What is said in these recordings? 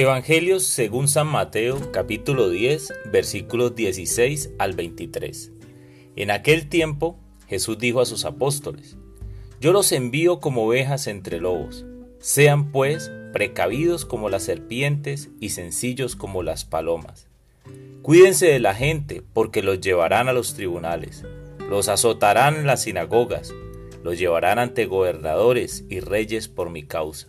Evangelios según San Mateo capítulo 10 versículos 16 al 23. En aquel tiempo Jesús dijo a sus apóstoles, Yo los envío como ovejas entre lobos, sean pues precavidos como las serpientes y sencillos como las palomas. Cuídense de la gente porque los llevarán a los tribunales, los azotarán en las sinagogas, los llevarán ante gobernadores y reyes por mi causa.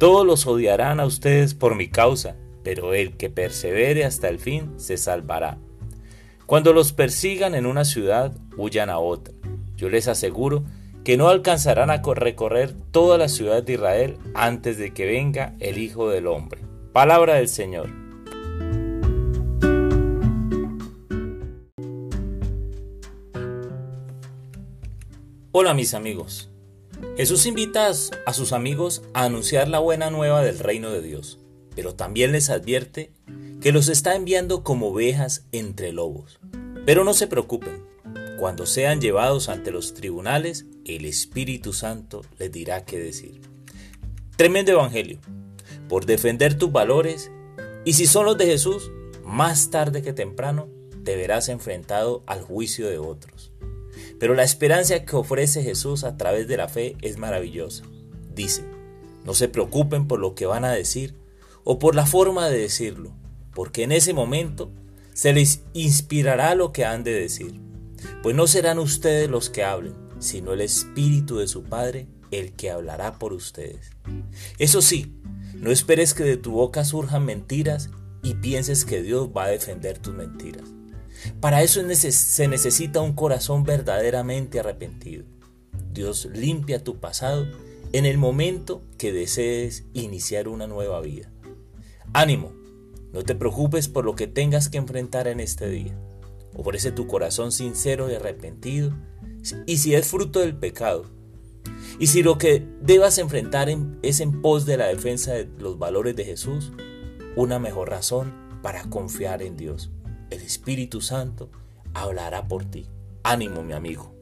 Todos los odiarán a ustedes por mi causa, pero el que persevere hasta el fin se salvará. Cuando los persigan en una ciudad, huyan a otra. Yo les aseguro que no alcanzarán a recorrer toda la ciudad de Israel antes de que venga el Hijo del Hombre. Palabra del Señor. Hola mis amigos. Jesús invita a sus amigos a anunciar la buena nueva del reino de Dios, pero también les advierte que los está enviando como ovejas entre lobos. Pero no se preocupen, cuando sean llevados ante los tribunales, el Espíritu Santo les dirá qué decir. Tremendo Evangelio, por defender tus valores, y si son los de Jesús, más tarde que temprano te verás enfrentado al juicio de otros. Pero la esperanza que ofrece Jesús a través de la fe es maravillosa. Dice, no se preocupen por lo que van a decir o por la forma de decirlo, porque en ese momento se les inspirará lo que han de decir. Pues no serán ustedes los que hablen, sino el Espíritu de su Padre el que hablará por ustedes. Eso sí, no esperes que de tu boca surjan mentiras y pienses que Dios va a defender tus mentiras. Para eso se necesita un corazón verdaderamente arrepentido. Dios limpia tu pasado en el momento que desees iniciar una nueva vida. Ánimo, no te preocupes por lo que tengas que enfrentar en este día. Ofrece tu corazón sincero y arrepentido y si es fruto del pecado. Y si lo que debas enfrentar es en pos de la defensa de los valores de Jesús, una mejor razón para confiar en Dios el Espíritu Santo hablará por ti. Ánimo, mi amigo.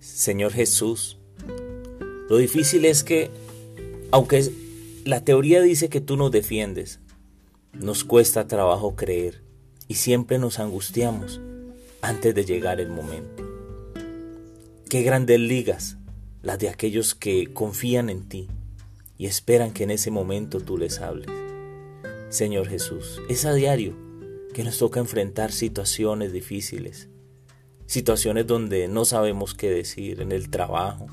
Señor Jesús, lo difícil es que, aunque la teoría dice que tú nos defiendes, nos cuesta trabajo creer y siempre nos angustiamos antes de llegar el momento. Qué grandes ligas las de aquellos que confían en ti y esperan que en ese momento tú les hables. Señor Jesús, es a diario que nos toca enfrentar situaciones difíciles, situaciones donde no sabemos qué decir en el trabajo,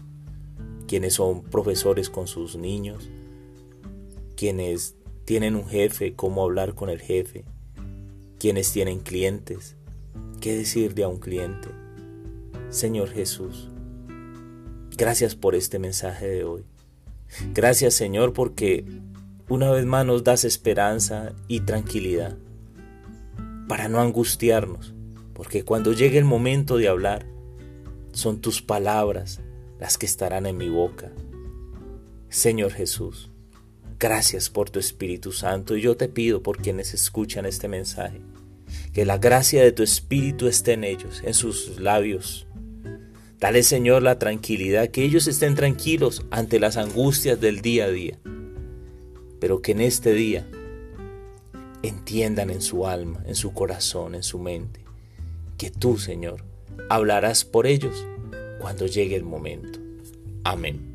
quienes son profesores con sus niños, quienes tienen un jefe, cómo hablar con el jefe, quienes tienen clientes, qué decir de a un cliente. Señor Jesús, Gracias por este mensaje de hoy. Gracias Señor porque una vez más nos das esperanza y tranquilidad para no angustiarnos, porque cuando llegue el momento de hablar, son tus palabras las que estarán en mi boca. Señor Jesús, gracias por tu Espíritu Santo y yo te pido por quienes escuchan este mensaje, que la gracia de tu Espíritu esté en ellos, en sus labios, Dale Señor la tranquilidad, que ellos estén tranquilos ante las angustias del día a día, pero que en este día entiendan en su alma, en su corazón, en su mente, que tú Señor hablarás por ellos cuando llegue el momento. Amén.